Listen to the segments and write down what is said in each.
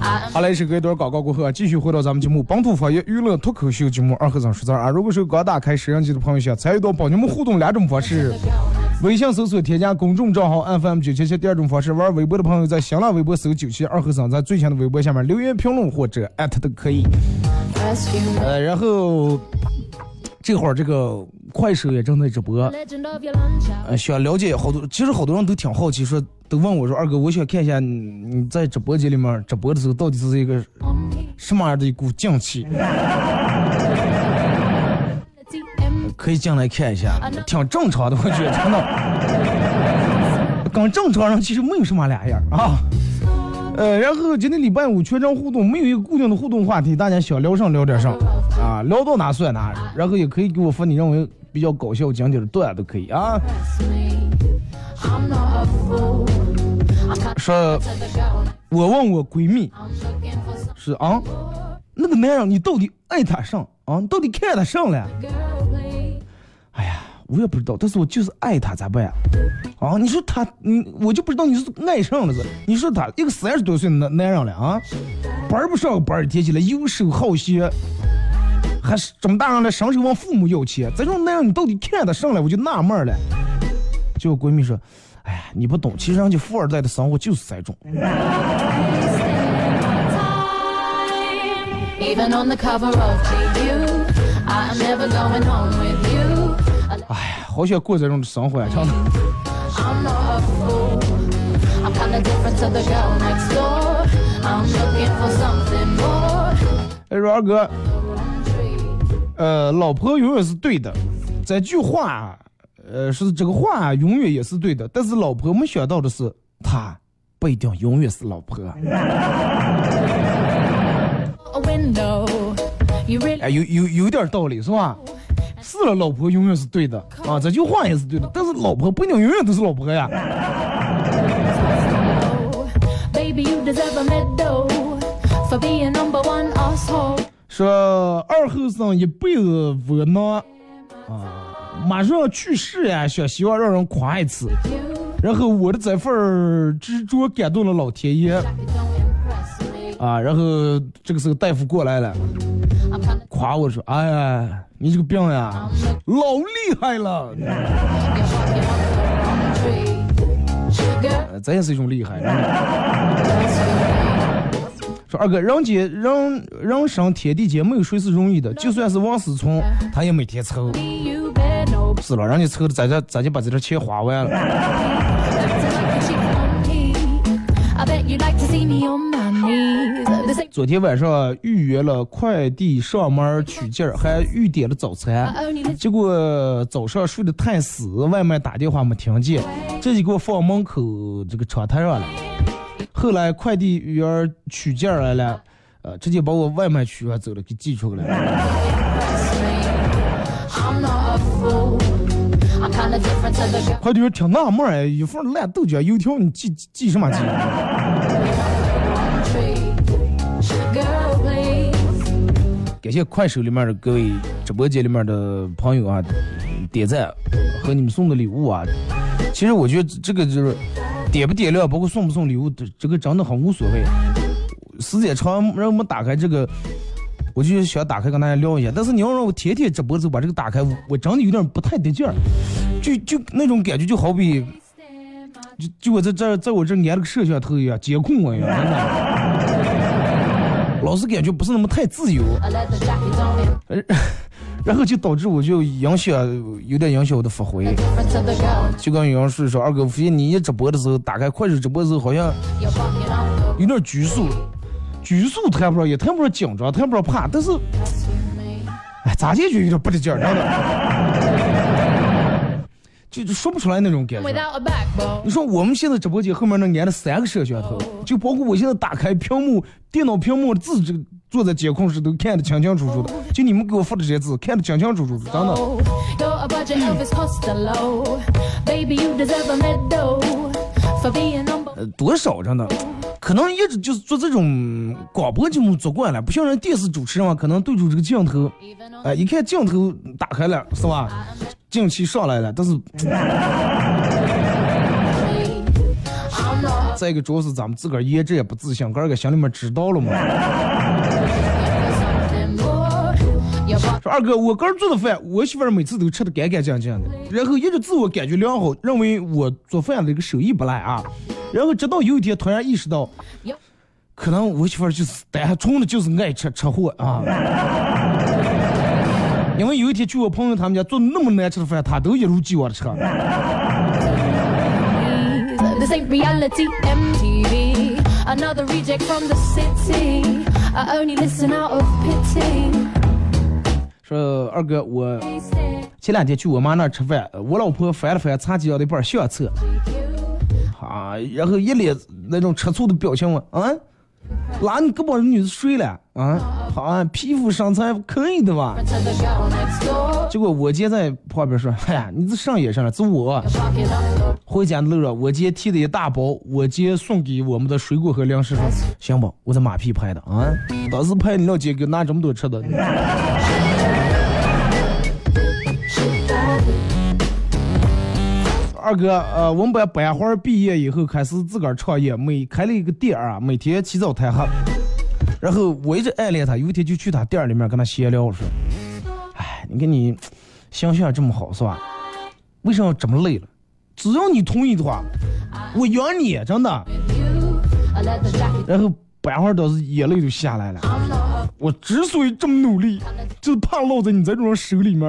好嘞，是隔一段广告过后啊，继续回到咱们节目《本土方言娱乐脱口秀》节目二和尚说事儿啊。如果是刚打开摄像机的朋友，想参与到帮你们互动两种方式：微信搜索添加公众账号 FM 九七七；第二种方式，玩微博的朋友在新浪微博搜九七二和尚，在最新的微博下面留言评论或者艾特都可以。呃，然后这会儿这个快手也正在直播。想了解好多，其实好多人都挺好奇，说都问我说，二哥，我想看一下你你在直播间里面直播的时候到底是一个什么样的一股劲气，可以进来看一下，挺正常的，我觉得真的，跟正常人其实没有什么两样啊。呃，然后今天礼拜五全程互动，没有一个固定的互动话题，大家想聊上聊点上。啊，聊到哪算哪，然后也可以给我发你认为比较搞笑、经典的段都可以啊。说我问我闺蜜是啊，那个男人你到底爱他上啊？你到底看他上了？哎呀，我也不知道，但是我就是爱他，咋办呀？啊，你说他，你我就不知道你是爱上了是？你说他一个三十多岁的男男人了啊，班儿不上班儿，提起来游手好闲，还是这么大人了，伸手问父母要钱，这种男人你到底看得上了？我就纳闷了。结果闺蜜说，哎呀，你不懂，其实人家富二代的生活就是这种。哎呀，好想过这种生活呀，真的。I'm 哥.呃，老婆永远是对的，这句话，呃，是这个话永远也是对的，但是老婆没想到的是，他不一定永远是老婆。哎，有有有点道理是吧？是了，老婆永远是对的啊，这句话也是对的，但是老婆不一定永远都是老婆呀。说二后生一辈子窝囊，啊，马上去世呀，想希望让人夸一次。然后我的这份执着感动了老天爷，啊，然后这个时候大夫过来了，夸我说：“哎呀，你这个病呀，老厉害了，咱也是一种厉害。”说二哥，人间人人生天地间没有谁是容易的，就算是王思聪，他也每天抽。是了，人家抽的，咱这咱就把这点钱花完了。昨天晚上预约了快递上门取件，还预点了早餐。结果早上睡得太死，外卖打电话没听见，这就给我放门口这个窗台上了。后来快递员取件来了，呃，直接把我外卖取完走了，给寄出来了。快递员挺纳闷儿哎，一份烂豆角油条你寄寄寄什么寄.感谢快手里面的各位直播间里面的朋友啊，点赞和你们送的礼物啊。其实我觉得这个就是点不点亮，包括送不送礼物，这这个真的很无所谓。时间长让我们打开这个，我就想打开跟大家聊一下。但是你要让我天天直播时候把这个打开，我真的有点不太得劲儿，就就那种感觉就好比，就就我在这在我这安了个摄像头一样，监控我一样，真的，老是感觉不是那么太自由。然后就导致我就影响，有点影响我的发挥。就跟有人说说，二哥，我发现你一直播的时候，打开快手直播的时候，好像有点拘束，拘束谈不上，也谈不上紧张，谈不上怕，但是，哎，咋解决有点不得劲儿，真的，就就说不出来那种感觉。你说我们现在直播间后面能安了三个摄像头，就包括我现在打开屏幕，电脑屏幕的字，这个坐在监控室都看得清清楚楚的。就你们给我发的这些字，看得清清楚楚的，真的。Oh, 多少真的，可能一直就是做这种广播节目做惯了，不像人电视主持人嘛，可能对住这个镜头哎、一看镜头打开了，是吧？近期上来了，但是 再一个主要是咱们自个儿颜值也不自信，个儿个心里面知道了嘛。二哥，我个人做的饭，我媳妇儿每次都吃的干干净净的，然后一直自我感觉良好，认为我做饭的这个手艺不赖啊。然后直到有一天突然意识到，可能我媳妇儿就是单纯的就是爱吃吃货啊。因为有一天去我朋友他们家做那么难吃的饭，他都一如既往的吃。This ain't reality, MTV. Another reject from the city. I only listen out of pity. 说二哥，我前两天去我妈那儿吃饭，我老婆翻了翻茶几上的一本相册，啊，然后一脸那种吃醋的表情我，啊，哪你胳膊女的睡了啊？好啊，皮肤身材可以的吧.结果我姐在旁边说，哎呀，你这上也上了，这我回家的路上，我姐提的一大包，我姐送给我们的水果和粮食说，行吧，我在马屁拍的啊，当时拍你老姐给拿这么多吃的。二哥，呃，我们班班花毕业以后开始自个儿创业，每开了一个店啊，每天起早贪黑。然后我一直暗恋他，有一天就去他店里面跟他闲聊，我说，哎，你看你形象这么好是吧？为什么这么累了？只要你同意的话，我养你，真的。然后班花倒是眼泪就下来了。我之所以这么努力，就是怕落在你这种人手里面。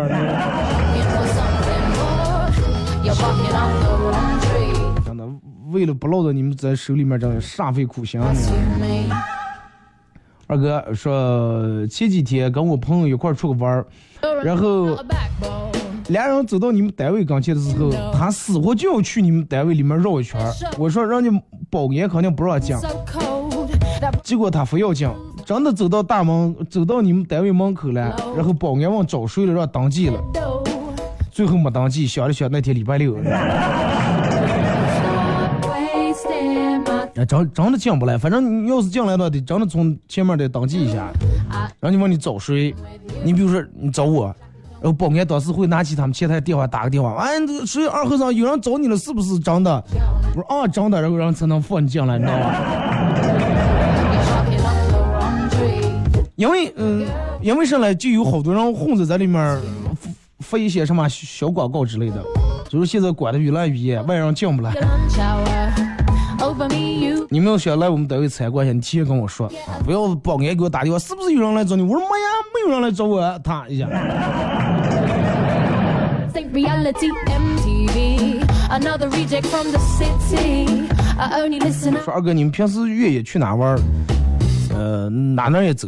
真的，为了不落到你们在手里面，真的煞费苦心呢。To me. 二哥说，前几天跟我朋友一块儿出个玩儿，然后.俩人走到你们单位跟前的时候，他死活就要去你们单位里面绕一圈儿。我说让你保安肯定不让进结果他非要进，真的走到大门，走到你们单位门口了，然后保安问找谁了，让登记了.最后没登记，想了想那天礼拜六啊，真真的进不来。反正你要是进来的话，得真的从前面得登记一下，然后你问你找谁，你比如说你找我，然后保安当时会拿起他们前台电话打个电话，哎，这个谁二和尚有人找你了，是不是真的？我说啊，真的，然后让才能放你进来，你知道吧. 因为嗯，因为上来就有好多人混着在里面发发一些什么小广告之类的，就是现在管的越来越严，外人进不来。你们要想来我们单位参观一下，你提前跟我说啊，不要保安给我打电话，是不是有人来找你？我说没呀，没有人来找我，他一下。说二哥，你们平时越野去哪玩？呃，哪哪也走。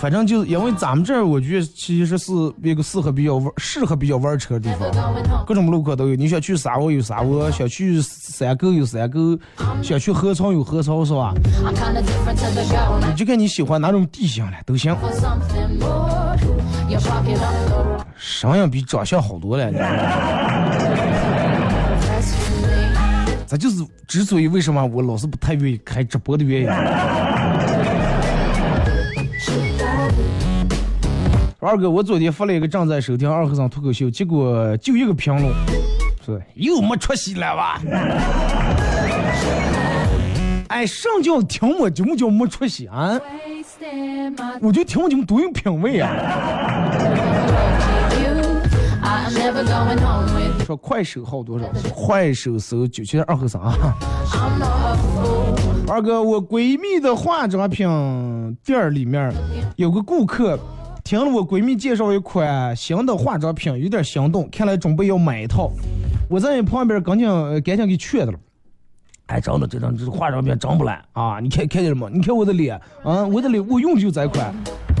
反正就是因为咱们这儿，我觉得其实是一个适合比较玩、适合比较玩车的地方，各种路口都有。你想去沙窝有沙窝，想去山沟有山沟，想去河床有河床，是吧？你就看你喜欢哪种地形了，都行。声音比长相好多了，你知道吗？dress for me. 这就是之所以为什么我老是不太愿意开直播的原因。二哥，我昨天发了一个正在收听二和尚脱口秀，结果就一个评论，说又没出息了吧？哎，上叫听我节目叫没出息啊！我就听我节目多有品味啊！说快手号多少？快手搜九七二和三啊！二哥，我闺蜜的化妆品店儿里面有个顾客，听了我闺蜜介绍一款新的化妆品，有点心动，看来准备要买一套。我在你旁边赶紧呃赶紧给劝的了。哎，真的，这张这化妆品真不赖啊！你看看见了吗？你看我的脸啊，我的脸我用的就这款。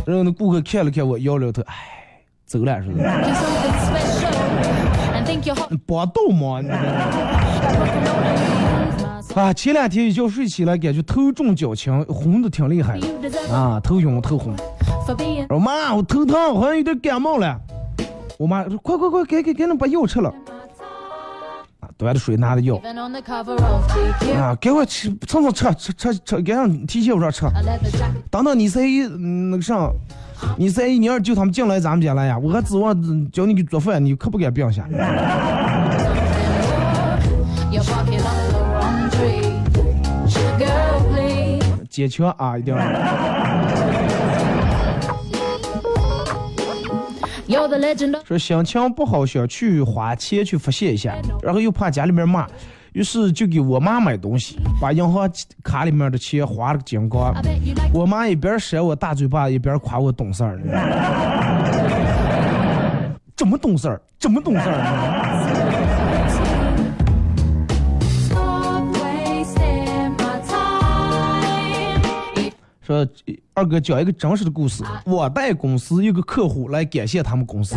然后那顾客看了看我，摇了摇头，哎，走了似的。You're something special. And think you're hot. 帮倒忙，你知道吗？啊，前两天一觉睡起来，感觉头重脚轻，红的挺厉害的啊，头晕头红。我妈，我头疼，好像有点感冒了。我妈说快快快，赶紧赶紧把药吃了。啊，端着水拿着药.啊，赶快吃，蹭蹭吃吃吃吃，赶紧提前我说吃。等等你三姨嗯那个啥，你三姨你要是叫他们进来咱们家了呀，我还指望叫你给做饭，你可不敢病下。坚强啊，一定要。说心情不好，想去花钱去发泄一下，然后又怕家里面骂，于是就给我妈买东西，把银行卡里面的钱花了个精光我妈一边扇我大嘴巴，一边夸我懂事儿。这么懂事儿，这么懂事儿。说二哥讲一个真实的故事，我带公司一个客户来感谢他们公司，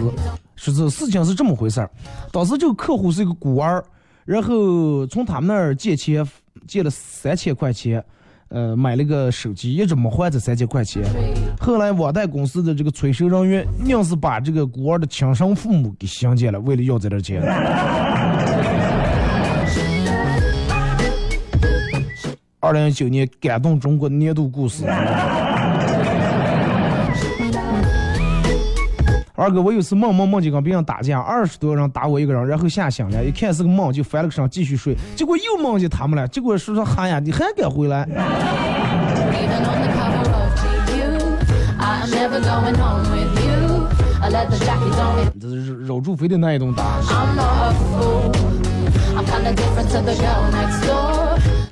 说这事情是这么回事儿。当时这个客户是一个孤儿，然后从他们那儿借钱，借了三千块钱，呃，买了个手机，一直没还这三千块钱。后来网贷公司的这个催收人员硬是把这个孤儿的亲生父母给相见了，为了要这点钱。二零一九年感动中国年度故事。二哥，我有次梦梦梦见跟别人打架，二十多人打我一个人，然后吓醒了，一看是个梦，就翻了个身继续睡，结果又梦见他们了，结果说说喊呀，你还敢回来？Even on the cover of GQ. I'm not a fool. it. 这是肉猪肥的那一顿打。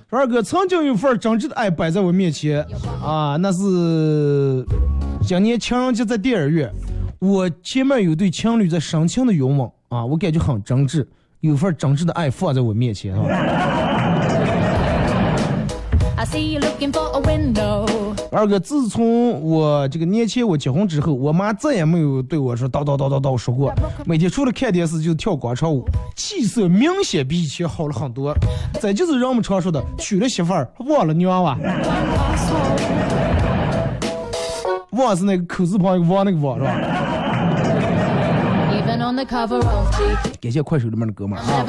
说二哥，曾经有份真挚的爱摆在我面前啊，那是今年情人节在电影院，我前面有对情侣在深情的拥吻啊，我感觉很真挚，有份真挚的爱放在我面前啊。I see you looking for a window. 二哥，自从我这个年前我结婚之后，我妈再也没有对我说叨叨叨叨叨说过，每天除了看电视就跳广场舞，气色明显比以前好了很多。再就是人们常说的娶了媳妇儿忘了娘啊，忘是那个口字旁一个忘那个忘是吧？感谢快手里面的哥们儿啊。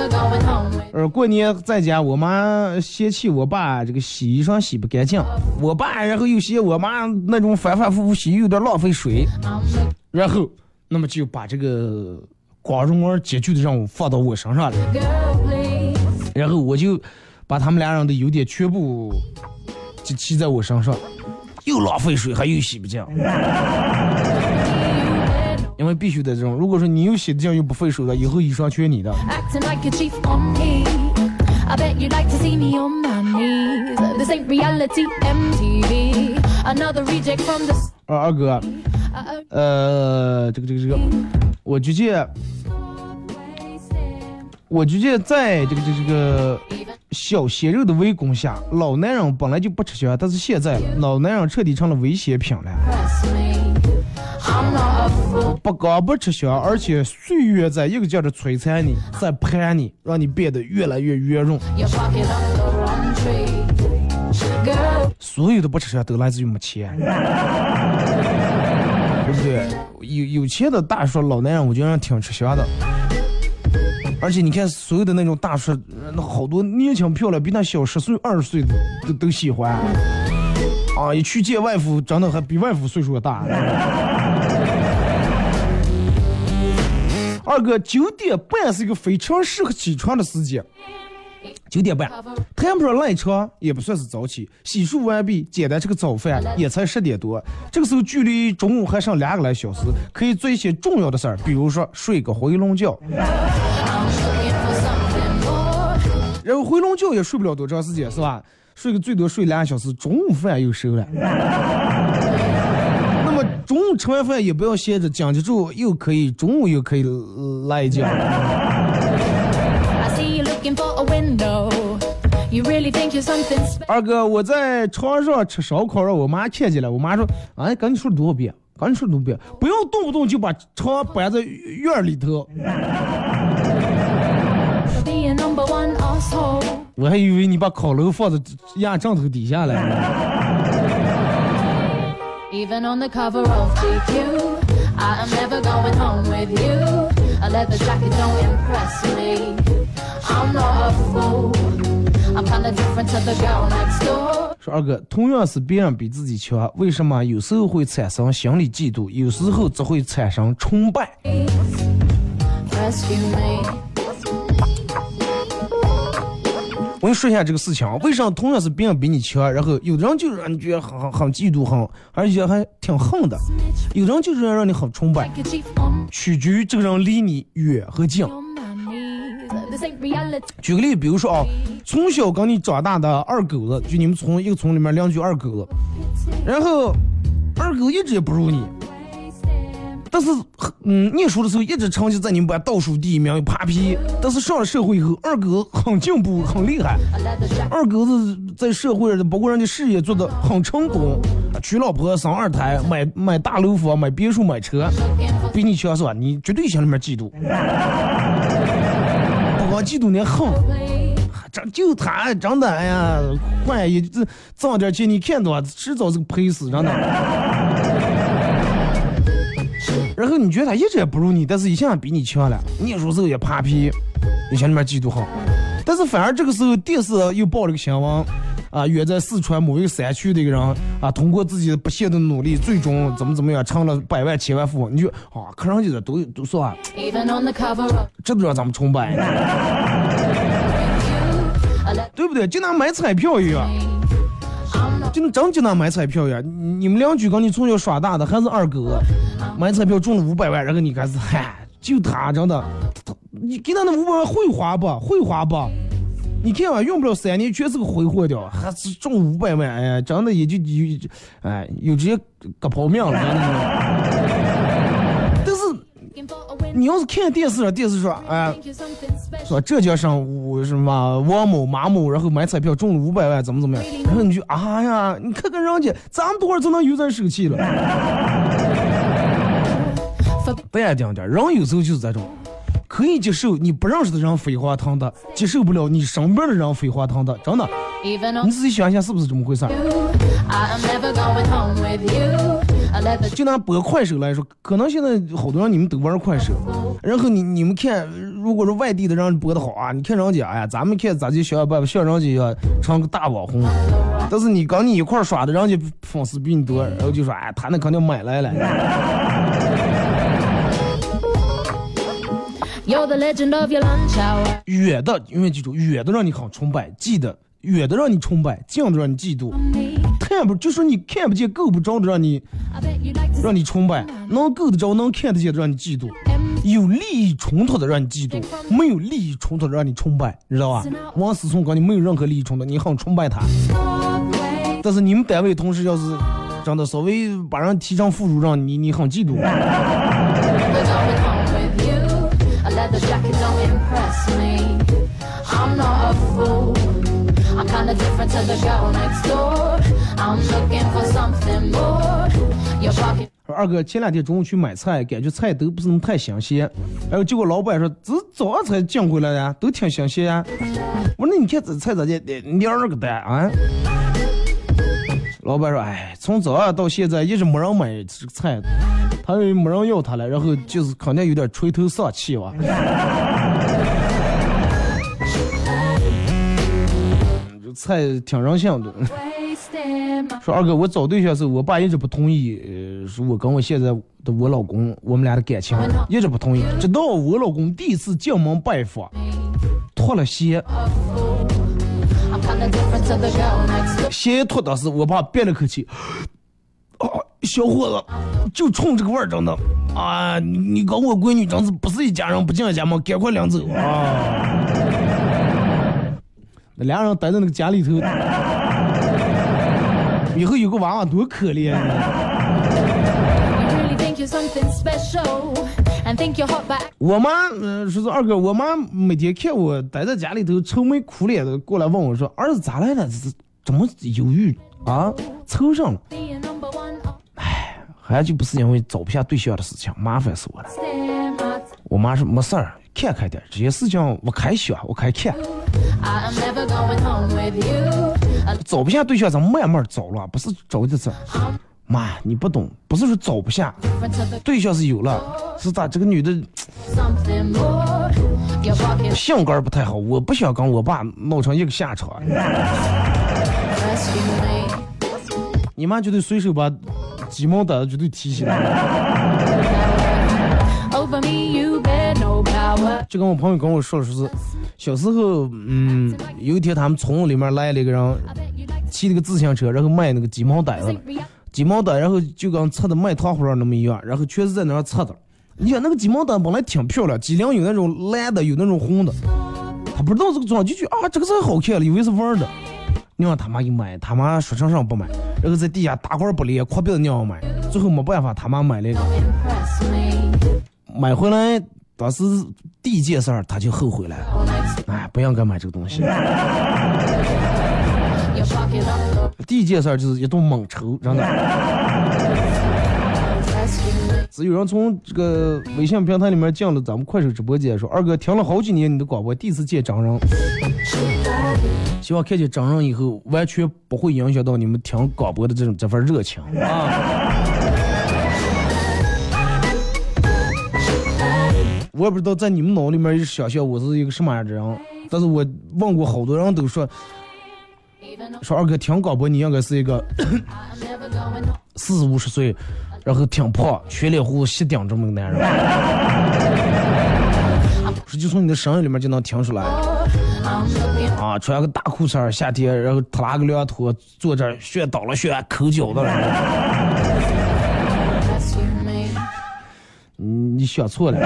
呃，过年在家，我妈嫌弃我爸这个洗衣裳洗不干净，我爸然后又嫌我妈那种反反复复洗有点浪费水，然后那么就把这个光荣而艰巨的任务放到我身上了。然后我就把他们俩人的优点全部就骑在我身上，又浪费水，还又洗不净。因为必须得这种，如果说你又洗得净又不费手的，以后衣裳全你的。S- 二二哥，Uh, 呃，这个这个这个，我直接我直接在这个这个这个小鲜肉的围攻下，老男人本来就不吃香，但是现在老男人彻底成了危险品了。不光不吃香，而且岁月在一个劲儿的摧残你，在盘你，让你变得越来越圆润。所有的不吃香都来自于没钱，对不对？有有钱的大叔老男人，我觉得挺吃香的。而且你看，所有的那种大叔，呃那好多年轻漂亮，比他小十岁、二十岁的都都喜欢。啊，一去见外父，真的还比外父岁数大。二哥，九点半是一个非常适合起床的时间。九点半，谈不上赖床，也不算是早起。洗漱完毕，简单吃个早饭，也才十点多。这个时候距离中午还剩两个来小时，可以做一些重要的事儿，比如说睡个回笼觉。然后回笼觉也睡不了多长时间，是吧？睡个最多睡两个小时，中午饭又熟了。中午吃完饭也不要歇着，讲记住又可以中午又可以来一觉。二哥，我在床上吃烧烤，让我妈看见了。我妈说：“哎，赶紧说了多少遍？赶紧说了多少遍？不要动不动就把床摆在院里头。”我还以为你把烤炉放在压帐头底下了。说二哥，同样是别人比自己强，为什么有时候会产生心理嫉妒，有时候则会产生崇拜？我跟你说一下这个事情啊，为啥同样是别人比你强，然后有的人就是让你觉得很很很嫉妒，很而且还挺恨的；有的人就是让你很崇拜，取决于这个人离你远和近。举个例，比如说啊，从小跟你长大的二狗子，就你们村一个村里面两句二狗子，然后二狗一直也不如你。但是，嗯，念书的时候一直成绩在你们班倒数第一名，又扒皮。但是上了社会以后，二狗很进步，很厉害。二狗子在社会上，包括人家事业做的很成功，娶老婆、生二胎、买买大楼房、买别墅、买车，比你强是吧？你绝对心里面嫉妒，不光嫉妒，你恨。这就他真的，哎呀，万一这挣点钱，你看到迟早是赔死，真的。然后你觉得他一直也不如你，但是一下比你强了，念书时候也扒皮，你心里面嫉妒很。但是反而这个时候电视又报了个新闻，啊，远在四川某一个山区的一个人啊，通过自己不懈的努力，最终怎么怎么样成了百万千万富翁。你就啊，看上去的都都算，这都让咱们崇拜，对不对？就拿买彩票一样。就真就那买彩票呀！你们两句跟你从小耍大的还是二哥，买彩票中了五百万，然后你开始嗨，就他真的，你给他那五百万会花不？会花不？你看吧，用不了三年全是个挥霍掉，还是中五百万，哎呀，真的也就有，哎，有直接割跑命了，真的。你要是看电视了，电视说，哎，说浙江省五什么王某马某，然后买彩票中了五百万，怎么怎么样？然后你就啊呀，你看看人家，咱多少就能有点手气了？淡定点，人有时候就是这种，可以接受你不认识的人飞黄腾达，接受不了你身边的人飞黄腾达，真的。你自己想一想是不是这么回事？就拿播快手来说，可能现在好多人你们都玩快手，然后你你们看，如果说外地的人播的好啊，你看人家，哎呀，咱们看咱就想办法像人家一样成个大网红，但是你跟你一块耍的，人家粉丝比你多，然后就说，哎，他那肯定买来了。远的永远记住，远的让你很崇拜，记得。远的让你崇拜，近的让你嫉妒，看不就说你看不见、够不着的让你让你崇拜，能够得着、能看得见的让你嫉妒，有利益冲突的让你嫉妒，没有利益冲突的让你崇拜，你知道吧？王思聪跟你没有任何利益冲突，你很崇拜他。但是你们单位同事要是真的稍微把人提成副处长，你你很嫉妒。二哥，前两天中午去买菜，感觉菜都不是那么太新鲜。然后结果老板说，这早上才进回来的，都挺新鲜呀。我说那你看这菜咋的？两个蛋啊？老板说，哎，从早上到现在一直没人买这个菜，他没人要他了，然后就是肯定有点垂头丧气哇。菜挺任性的。说二哥，我找对象时候，我爸一直不同意，呃，说我跟我现在的我老公，我们俩的感情一直不同意。直到我老公第一次进门拜访，脱了鞋，鞋脱，当时我爸憋了口气，啊，小伙子，就冲这个味儿，真的啊！你你跟我闺女真是不是一家人不进一家门，赶快领走啊！那俩人待在那个家里头，以后有个娃娃多可怜啊我妈，嗯、说是二哥，我妈每天看我待在家里头愁眉苦脸的，过来问我说：“儿子咋来了？这这怎么犹豫啊？愁上了. Oh, 还就不是因为找不下对象的事情，麻烦死我了。”我妈说没事儿，看开点，这些事情我开想，我开看，I am never going home with you. A 找不下对象咱慢慢找了，不是找的这。妈，你不懂，不是说找不下对象是有了，是咋这个女的 性格儿不太好，我不想跟我爸闹成一个下场。你妈绝对随手把鸡毛掸子绝对提起来。就跟我朋友跟我说的，说是小时候，嗯，有一天他们村里面来了一个人，骑那个自行车，然后卖那个鸡毛掸子。鸡毛掸，然后就跟擦的卖糖葫芦那么一样，然后全是在那儿擦的。你看那个鸡毛掸本来挺漂亮，脊梁有那种蓝的，有那种红的，他不知道这个装就觉啊这个是好看了，以为是玩的。你让他妈给买，他妈说成上不买，然后在地下打滚不离，哭鼻子娘要买，最后没办法，他妈买了一个，买回来当时第一件事儿他就后悔了，哎，不应该买这个东西。第一件事儿就是一顿猛抽，真的。rescue me. 只有人从这个微信平台里面进了咱们快手直播间，说二哥听了好几年你的广播，第一次见真人，希望看见真人以后，完全不会影响到你们听广播的这种这份热情啊。我也不知道在你们脑里面想象我是一个什么样的人，但是我问过好多人都说说二哥听广播你应该是一个 四五十岁，然后挺胖，全脸胡子吸顶这么个男人。说就从你的声音里面就能听出来啊，穿个大裤衩，夏天，然后特拉个凉拖，坐这儿旋倒了炫，抠脚的了。你想错了。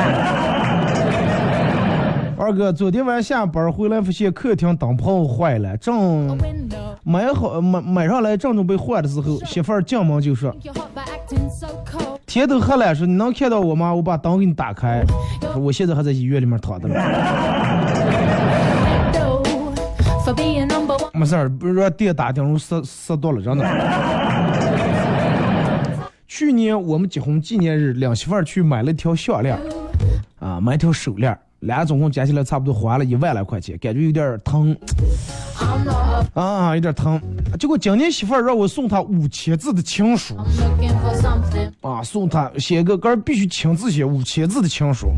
二哥，昨天晚上下班回来，发现客厅灯泡坏了，正买好买买上来，正准备换的时候，媳妇儿进门就说 Think you're hot by acting so cold.：“ 天都黑了，说你能看到我吗？我把灯给你打开。”说我现在还在医院里面躺着呢。没事儿，不是让电打电容塞塞到了，真的。去年我们结婚纪念日，领媳妇儿去买了一条项链，啊，买一条手链，俩总共加起来差不多花了一万来块钱，感觉有点儿疼啊，有点疼。结果今年媳妇儿让我送她五千字的情书.啊，送她写个杆儿必须亲自写五千字的情书。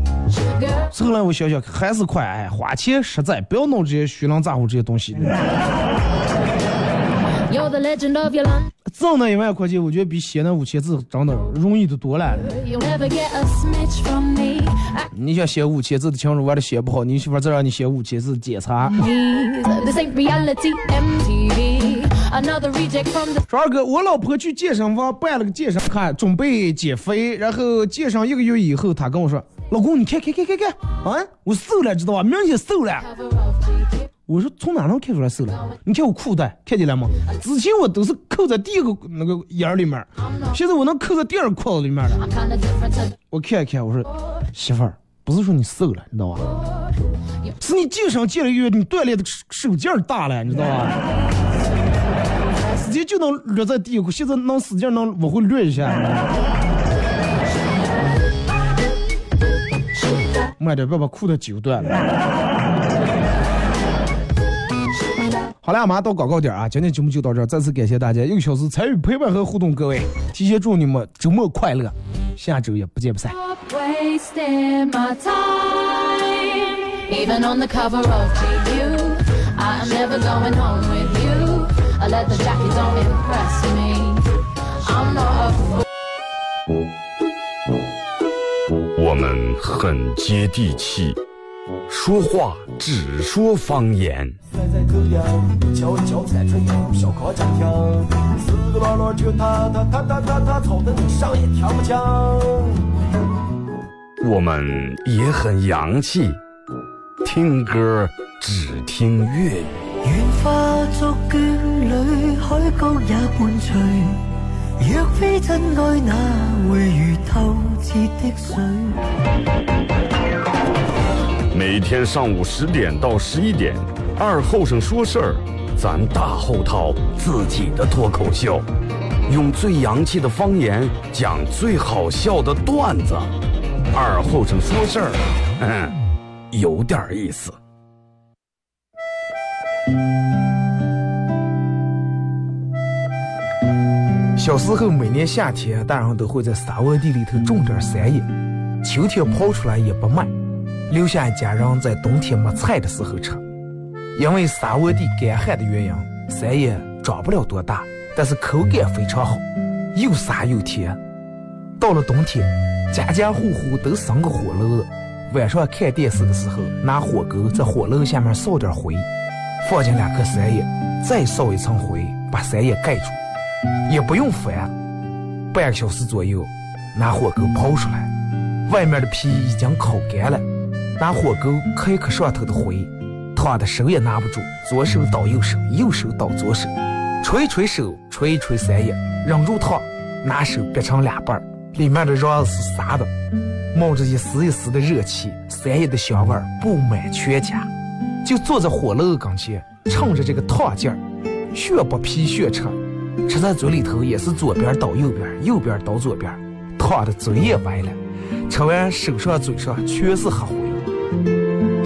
后来我想想还是快，哎，花钱实在，不要弄这些虚浪咋呼这些东西。挣那一万块钱，我觉得比写那五千字真的容易的多了。你想写五千字的情书，完了写不好，你媳妇儿再让你写五千字检查。说二哥，我老婆去健身房办了个健身卡，准备减肥，然后健身一个月以后，她跟我说：“老公，你看看看看看，啊，我瘦了，知道吧？明显瘦了。”我说：“从哪能看出来瘦了？你看我裤带，看见了吗？之前我都是扣在第一个那个眼儿里面，现在我能扣在第二个裤子里面了。我看一看，我说媳妇儿，不是说你瘦了，你知道吧？是你健身健了一个月，你锻炼的手劲儿大了，你知道吧？直接就能略在第一个，现在能使劲能往回略一下。慢点，别把裤子揪断了。好了，马上到广告点啊！今天节目就到这儿，再次感谢大家一个小时参与陪伴和互动，各位，提前祝你们周末快乐，下周也不见不散。我们很接地气，说话只说方言。在口边，敲一敲三春油，小康家庭，四个老老就他他他他他他吵得你上也听不清。我们也很洋气，听歌只听粤语。愿化作眷侣，海角也伴随。若非真爱，哪会如透彻的水？每天上午十点到十一点，二后生说事儿，咱大后套自己的脱口秀，用最洋气的方言讲最好笑的段子。二后生说事儿，嗯，有点意思。小时候每年夏天，大人都会在沙窝地里头种点山野，秋天刨出来也不卖，留下家人在冬天没菜的时候吃。因为沙窝地干旱的原因，山野长不了多大，但是口感非常好，又沙又甜。到了冬天，家家户户都生个火炉，晚上看电视的时候，拿火钩在火炉下面烧点灰，放进两颗山叶，再烧一层灰，把山叶盖住，也不用翻，半个小时左右，拿火钩刨出来，外面的皮已经烤干了，拿火钩磕一磕上头的灰，烫的手也拿不住，左手倒右手，右手倒左手，捶一捶手，捶一捶三叶，忍住烫，拿手掰成两半儿。里面的瓤是沙的，冒着一丝一丝的热气，三叶的香味儿布满全家。就坐在火炉跟前，趁着这个烫劲儿，血不皮血吃，吃在嘴里头也是左边倒右边，右边倒左边，烫的嘴也歪了。吃完手上嘴上全是黑灰。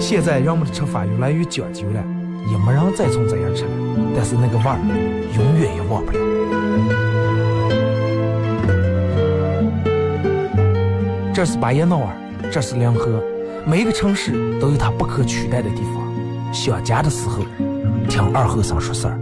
现在人们的吃法越来越讲究了，也没人再从这样吃了，但是那个味儿永远也忘不了。这是巴彦淖尔，这是临河，每一个城市都有它不可取代的地方。想家的时候，听二后生说事儿。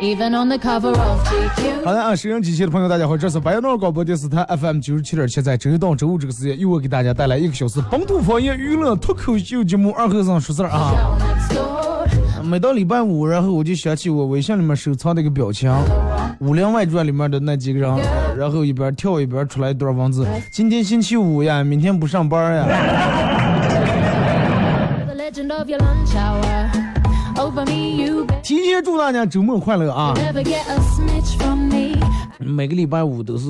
Even on the cover of GQ. 好的啊，收音机前的朋友，大家好，这是白鸟广播电视台 FM 九十七点七，在周一到周五这个时间，由我给大家带来一个小时本土方言娱乐脱口秀节目《二和尚说事儿》啊。每到礼拜五，然后我就想起我微信里面收藏的一个表情，《武林外传》里面的那几个人，然后一边跳一边出来一段文字：今天星期五呀，明天不上班呀。提前祝大家周末快乐啊.每个礼拜五都是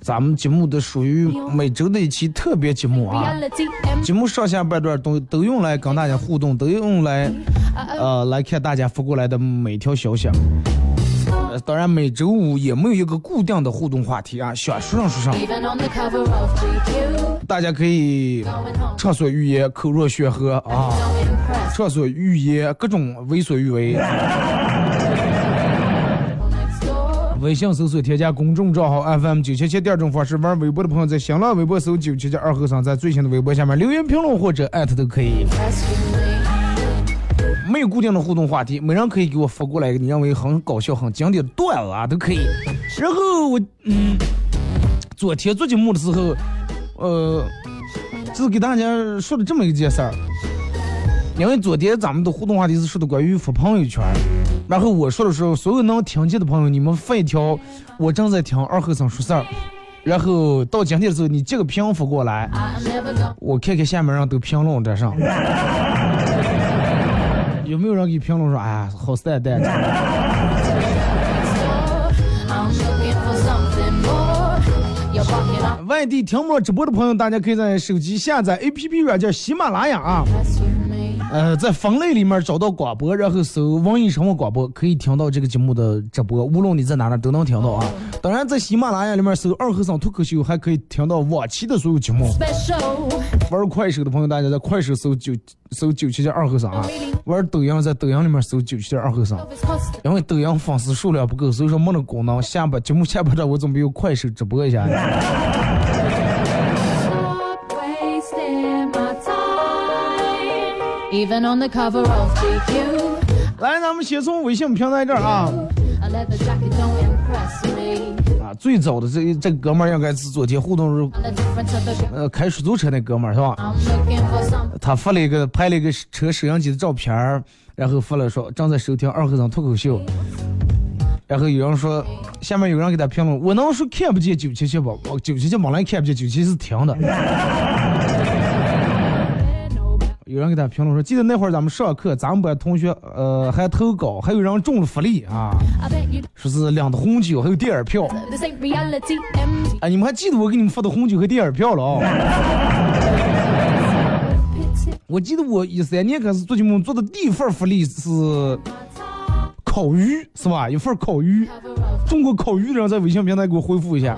咱们节目的属于每周的一期特别节目啊。节目上下半段都都用来跟大家互动，都用来呃来看大家发过来的每条消息。呃，当然每周五也没有一个固定的互动话题啊，想说上说上.大家可以畅所欲言，口若悬河啊.畅所欲言，各种为所欲为。微信搜索添加公众账号 FM 九七七，第二种方式玩微博的朋友在新浪微博搜九七七二和尚，在最新的微博下面留言评论或者艾特都可以。没有固定的互动话题，每人可以给我发过来一个你认为很搞笑、很经典的段子啊，都可以。然后我嗯，昨天做节目的时候，呃，就是给大家说的这么一件事儿。因为昨天咱们的互动话题是说的关于发朋友圈，然后我说的时候，所有能听见的朋友，你们发一条我正在听二和尚说事儿，然后到今天的时候，你这个评发过来，我看看下面人都评论这上，有没有人给评论说，哎呀，好蛋蛋？store. I'm looking for something more. You're barking up. 外地听不了直播的朋友，大家可以在手机下载 APP 软件喜马拉雅啊，呃，在分类里面找到广播，然后搜“网易生活广播”，可以听到这个节目的直播，无论你在哪哪都能听到啊。当然，在喜马拉雅里面搜“二和尚脱口秀”，还可以听到往期的所有节目。玩快手的朋友，大家在快手搜九搜九七点二和尚啊；玩抖音在抖音里面搜九七点二和尚。因为抖音粉丝数量不够，所以说没那功能。下班节目下班了，我准备用快手直播一下。Even on the cover of GQ, 来，咱们先从微信平台这儿啊.啊，最早的这这哥们儿应该是昨天互动时.呃开出租车那哥们儿是吧.他发了一个拍了一个车摄像机的照片儿，然后发了说正在收听二和尚脱口秀。然后有人说，下面有人给他评论，我能说看不见九七七吧？我九七七本来看不见，九七是停的。有人给他评论说，记得那会儿咱们上课，咱们班同学呃还投稿，还有人中了福利啊说是两的红酒还有电影票。哎，你们还记得我给你们发的红酒和电影票了啊. 我记得我一三年开始做节目做的第一份福利是烤鱼，是吧？一份烤鱼，中国烤鱼的人在微信平台给我回复一下.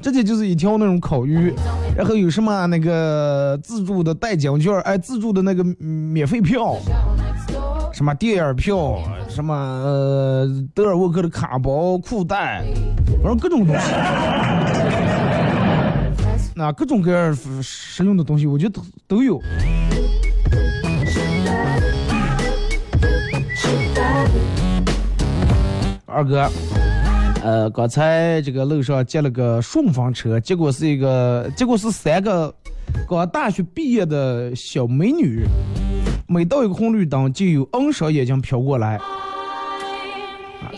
直接就是一条那种烤鱼，然后有什么那个自助的代金券，哎，自助的那个免费票，什么电影票，什么呃德尔沃克的卡包、裤带，反正各种东西。那各种各样实用的东西，我觉得都都有。二哥，呃，刚才这个路上接了个顺风车，结果是一个，结果是三个刚大学毕业的小美女，每到一个红绿灯，就有 N 双眼睛飘过来。啊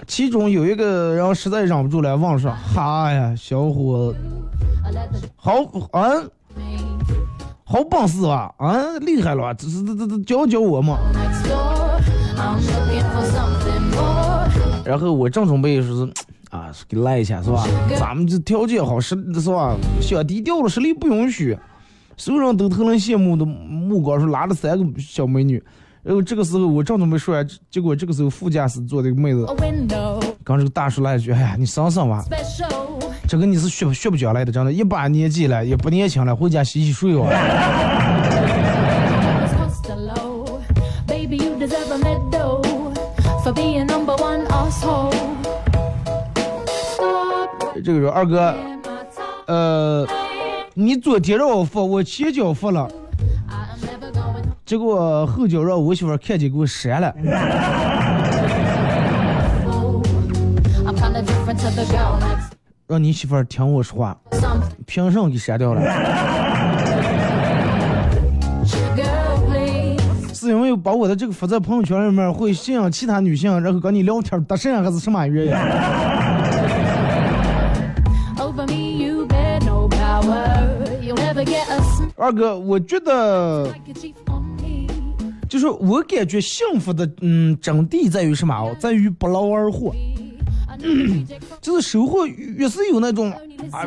其中有一个人实在忍不住了问说：“哈呀，小伙子，好嗯，好本事啊，啊，厉害了，这这这这教教我嘛。然后我正准备说是啊，给赖一下是吧？咱们这条件好，实是吧？想低调了，实力不允许，所有人都特能羡慕的目光是拉了三个小美女。然后这个时候我正准备说完，结果这个时候副驾驶坐的一个妹子.刚这个大叔来一句：“哎呀，你省省吧，这个你是学学不下来的，真的，一把年纪了，也不年轻了，回家洗洗睡吧。这个人，二哥，呃，你昨天让我付，我前脚付了，结果后脚让我媳妇看见给我删了。让你媳妇听我说话，凭什么给删掉了？是因为把我的这个发在朋友圈里面会吸引其他女性，然后跟你聊天，搭讪还是什么原因？二哥，我觉得就是我感觉幸福的，嗯，真谛在于什么哦？在于不劳而获，就是收获越是有那种啊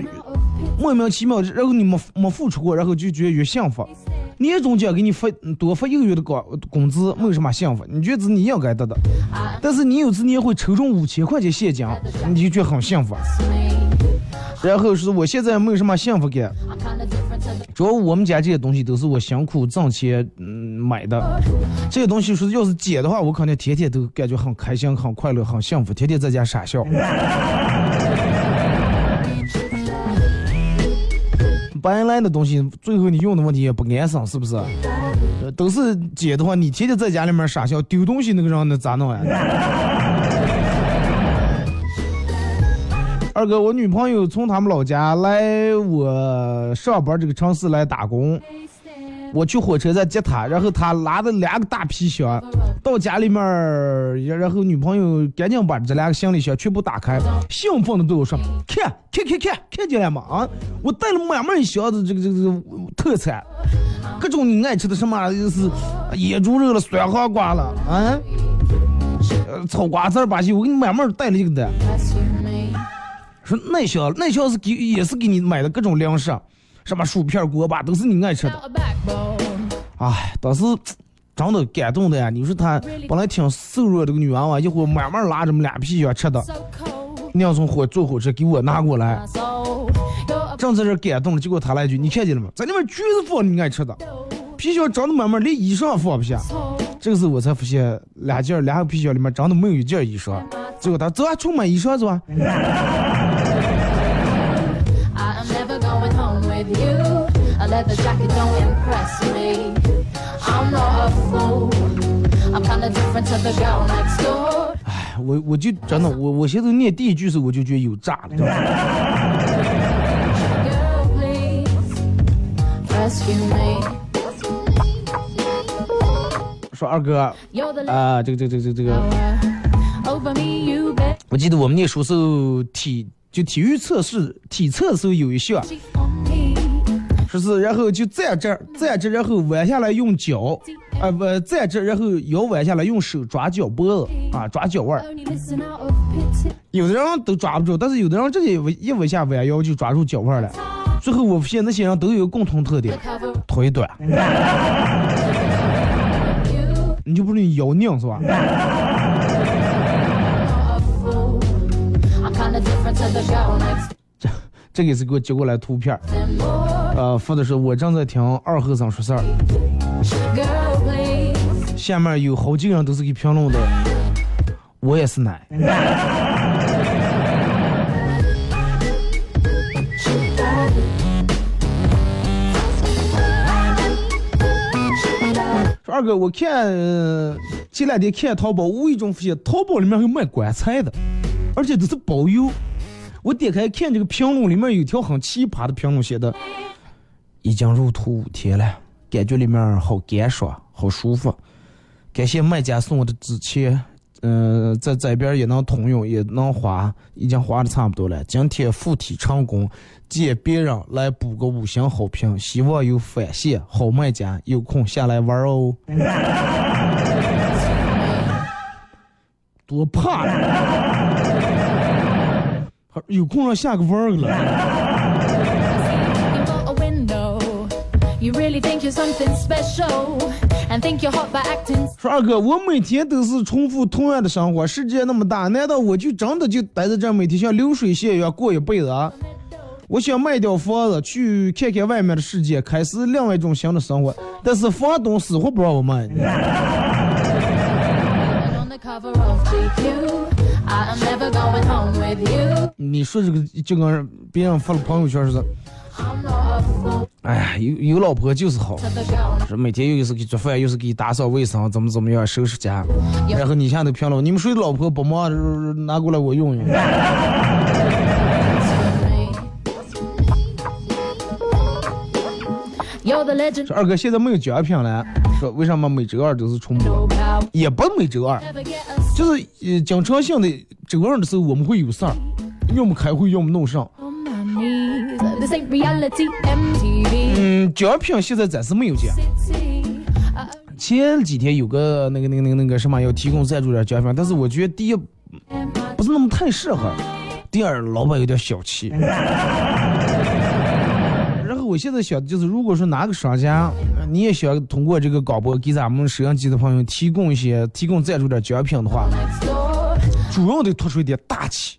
莫名其妙，然后你没没付出过，然后就觉得越幸福。年终奖给你发多发一个月的工工资，没有什么幸福，你觉得你应该得的。但是你有次你也会抽中五千块钱现金，你就觉得很幸福。然后是我现在没有什么幸福感，主要我们家这些东西都是我辛苦挣钱嗯买的，这些东西说要是姐的话，我肯定天天都感觉很开心、很快乐、很幸福，天天在家傻笑。白来的东西，最后你用的问题也不安生，是不是？都是姐的话，你天天在家里面傻笑，丢东西那个人那咋弄呀？二哥，我女朋友从他们老家来我上班这个城市来打工，我去火车站接她，然后她拉的两个大皮箱到家里面，然后女朋友赶紧把这两个行李箱全部打开，兴奋的对我说：“看，看，看，看，看见了吗？啊，我带了满满一箱子这个这个这个特产，各种你爱吃的什么，就是野猪肉了、酸黄瓜了，啊，呃，炒瓜子儿吧唧，我给你满满带了一个的。”说那小那小是给也是给你买的各种粮食，什么薯片、锅巴都是你爱吃的。哎，当时真的感动的呀！你说她本来挺瘦弱这个女娃娃，一会儿慢慢拉着么俩皮箱吃的，So cold. 娘从火坐火车给我拿过来正在这感动了，结果她来一句：“你看见了吗？在里面橘子放你爱吃的，皮箱长得慢慢连衣裳也放不下。”这个时候我才发现，两件两个皮箱里面真的没有一件衣裳。结果他走啊，出买衣裳走啊。With you. A leather jacket don't impress me. I'm not a fool. I'm kinda different to the girl next door. 哎，我我就真的，我我现在念第一句时我就觉得有炸了。Girl, please rescue me. 说二哥啊、这个这个这个这个.我记得我们念书时候体就体育测试体测的时候有一项.说是然后就站这儿站这，然后弯下来用脚，啊不站这，然后腰弯下来用手抓脚脖子啊抓脚腕儿。有的人都抓不住，但是有的人直接一弯下弯腰就抓住脚腕了。最后我发现那些人都有个共同特点，腿短。你就不是你腰拧是吧？这这个是给我寄过来图片，呃，附的是我正在听二和尚说事儿，下面有好几个人都是给评论的，我也是奶。说二哥，我看、呃前两天看淘宝，无意中发现淘宝里面有卖棺材的，而且都是包邮。我点开看这个评论，里面有条很奇葩的评论，写的已经入土五天了，感觉里面好干爽，好舒服。感谢卖家送我的纸钱，嗯、在这边也能通用，也能花，已经花的差不多了。今天附体成功，借别人来补个五星好评，希望有返现。好卖家有空下来玩哦。多怕呀！有空让下个弯儿了。You really think you're something special and think you're hot by acting. 说二哥，我每天都是重复同样的生活，世界那么大，难道我就真的就待在这每天像流水线一样过一辈子啊？我想卖掉房子，去看看外面的世界，开始另外一种新的生活。但是房东死活不让我卖。你说这个就跟别人发了朋友圈似的，哎呀，有有老婆就是好说每天又是给做饭，又是给打扫卫生，怎么怎么样，收拾家。然后你现在都评论，你们谁的老婆不忙，拿过来我用用。二哥现在没有奖品了，说为什么每周二都是重播？也不每周二就是呃经常性的周二的时候我们会有事儿，要么开会，要么弄上。嗯，奖品现在暂时没有奖。前几天有个那个那个那个那个什么要提供赞助点奖品，但是我觉得第一不是那么太适合，第二老板有点小气。然后我现在想就是，如果说哪个商家，你也想通过这个广播给咱们摄像机的朋友提供一些提供赞助点奖品的话，主要得突出一点大气，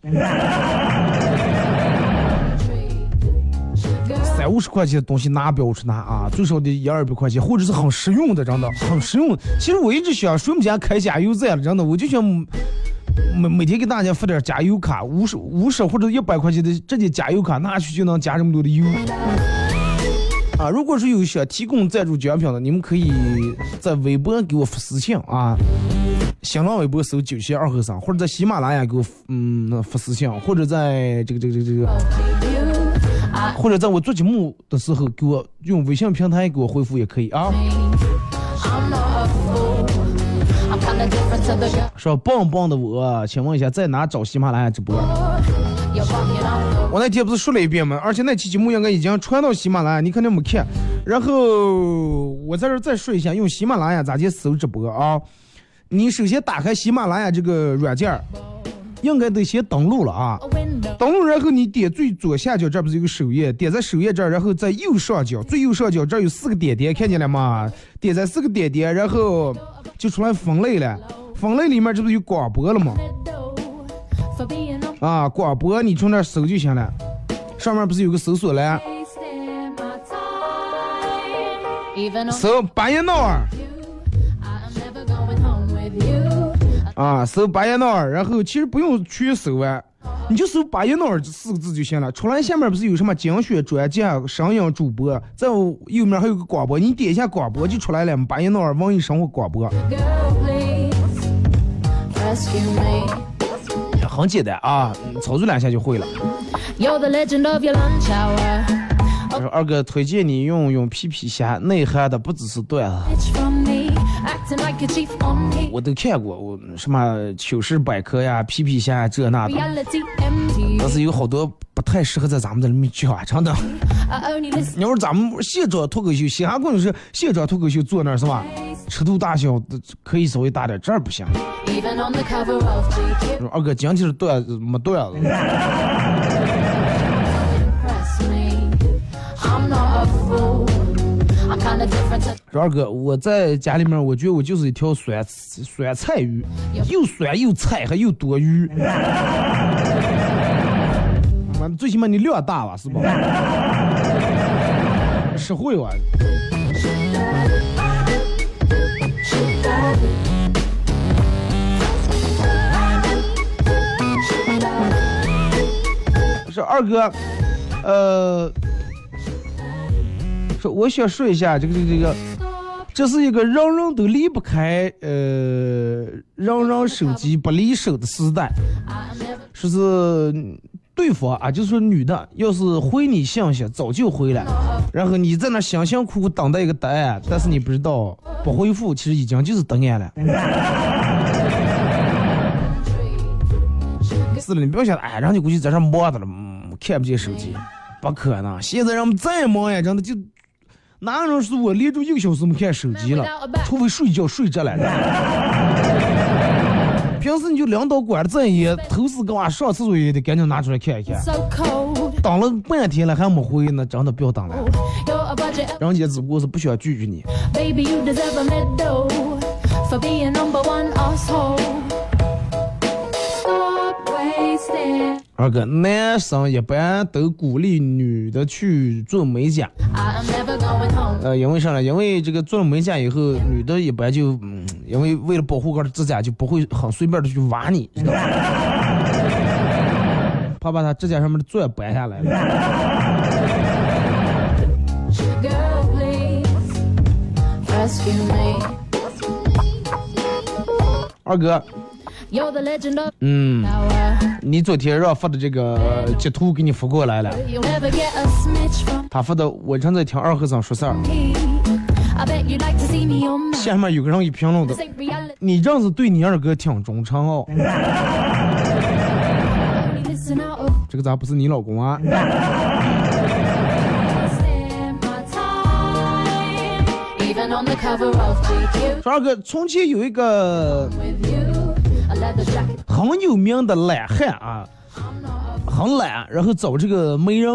五十块钱的东西拿不要出拿啊，最少得一二百块钱，或者是很实用的，真的很实用。其实我一直想，谁们家开加油站了，真的，我就想每每天给大家发点加油卡，五十五十或者一百块钱的这些加油卡拿去就能加这么多的油。啊，如果是有想提供赞助奖品的，你们可以在微博给我发私信啊，新浪微博搜九七二和尚，或者在喜马拉雅给我嗯发私信，或者在这个这个这个这个。或者在我做节目的时候给我用微信平台给我回复也可以啊。说棒棒的我，请问一下在哪找喜马拉雅直播？我那天不是说了一遍吗？而且那期节目应该已经传到喜马拉雅，你肯定没看。然后我在这再说一下，用喜马拉雅咋去搜直播啊？你首先打开喜马拉雅这个软件，应该得先登录了啊。登录，然后你点最左下角这不是有个首页？点在首页这儿，然后在右上角最右上角这儿有四个点点，看见了吗？点在四个点点，然后就出来分类了。分类里面这不是有广播了吗啊，广播你从那儿搜就行了。上面不是有个搜索栏？wasting my time. Even on 搜巴彦淖尔啊，搜巴彦淖尔，然后其实不用去搜啊，你就搜巴彦淖尔这四个字就行了。出来下面不是有什么精选专家、声音主播，在右面还有个广播，你点一下广播就出来了。巴彦淖尔网易生活广播.很简单啊，操作两下就会了。You're the legend of your lunch hour. 他说二哥推荐你用用皮皮虾，内涵的不只是段子。我都看过，我什么糗事百科呀、皮皮虾这那的，但是有好多不太适合在咱们这里面讲，真的。你要是咱们现场脱口秀，嘻哈跟你说现场脱口秀坐那儿是吧？尺度大小的可以稍微大点，这儿不行。二哥今天是段子没段子，说二哥我在家里面，我觉得我就是一条酸酸菜鱼，又酸又菜还又多余。妈，最起码你量大吧，是吧？实惠哇。说二哥，呃，说我想说一下这个这个这个，这是一个人人都离不开，呃，人人手机不离手的时代。说是对方啊，就是说女的，要是回你信息早就回了，然后你在那辛辛苦苦等待一个答案，但是你不知道不回复，其实已经就是答案了。是了，你不要想，哎，人家估计在这忙着了，嗯，看不见手机，不可能。现在人们再忙呀，真的就哪有人说我连着一个小时没看手机了，除非睡觉睡着了。平时你就领导管的再严，头是个娃上厕所也得赶紧拿出来看一看。等了半天了还没回，那真的不要等了。人家只不过是不想拒绝你。baby. You deserve a medal for being number one asshole. Stop wasting. 二哥，男生一般都鼓励女的去做美甲，呃，因为啥呢？因为这个做了美甲以后，女的一般就，嗯，因为为了保护个指甲，就不会很随便的去挖你，知道吧？怕把她指甲上面的钻掰下来了。二哥，嗯，你昨天让发的这个截图给你发过来了。他发的，我正在听二和尚说事儿。下面有个人给评论的，你这样子对你二哥挺忠诚哦。这个咋不是你老公啊？说二哥从前有一个。很有名的懒汉啊，很懒，然后找这个媒人，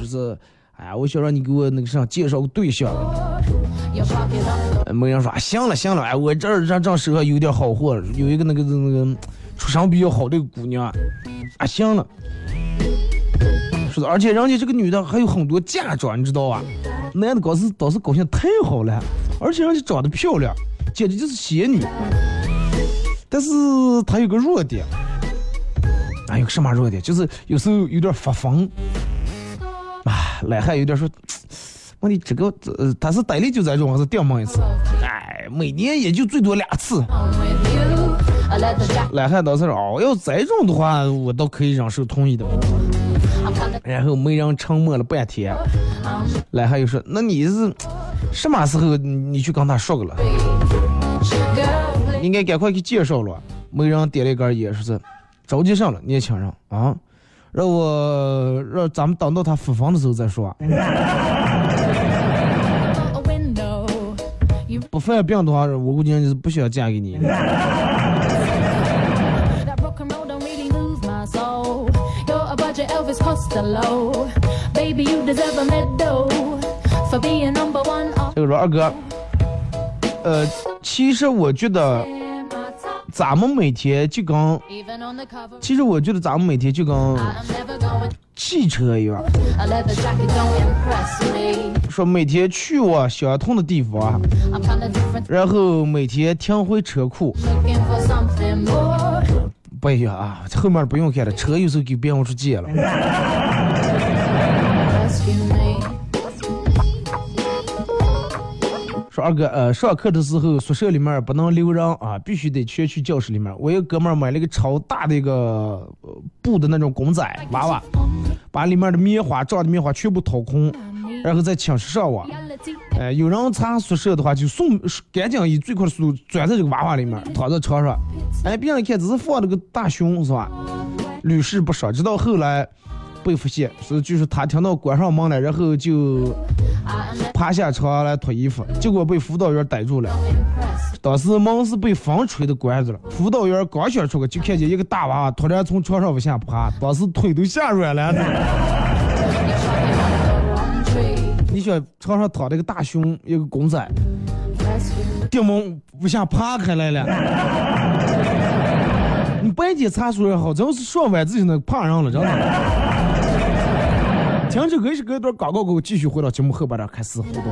就是，哎呀，我想让你给我那个啥介绍个对象。媒人说，行了行了，哎，我这儿这这手上有点好货，有一个那个那个出身比较好的姑娘，啊行了。说的，而且人家这个女的还有很多嫁妆，你知道吧？男的搞是倒是高兴太好了，而且人家长得漂亮，简直就是仙女。但是他有个弱点，啊，有个什么弱点？就是有时候有点发疯。啊，懒汉有点说，问题这个呃，他是逮里就在种，还是掉梦一次？哎，每年也就最多两次。懒汉倒是，哦，要这种的话，我倒可以忍受同意的。然后媒人沉默了半天，懒汉又说，那你是什么时候你去跟他说个了？应该赶快去介绍了。没人点了一根烟，说是着急上了，年轻人啊，让我让咱们等到他复房的时候再说。不犯病的话，我估计就是不想嫁给你。这个说二哥。呃，其实我觉得咱们每天就跟，其实我觉得咱们每天就跟汽车一样，说每天去我想通的地方，然后每天停回车库。哎呀，后面不用开了，车有时候给变往出借了。说二哥，呃，上课的时候宿舍里面不能留人啊，必须得全去教室里面。我一个哥们儿买了一个超大的一个、呃布的那种公仔娃娃，把里面的棉花、装的棉花全部掏空，然后在寝室上网。呃，有人查宿舍的话，就送赶紧以最快的速度钻在这个娃娃里面，躺在床上。哎，别人看只是放了个大熊是吧？屡试不爽，直到后来被发现，是就是他听到关上门了，然后就爬下床来脱衣服，结果被辅导员逮住了。当时门是被风吹的关着了，辅导员刚想出去，就看见一个大娃娃突然从床上往下爬，当时腿都吓软了。你想床上躺着个大熊，一个公仔，电门往下爬开来了。你白天查书也好，只要是上晚自习那怕人了，真的。听这个是隔一段广告过后，继续回到节目后半段开始互动。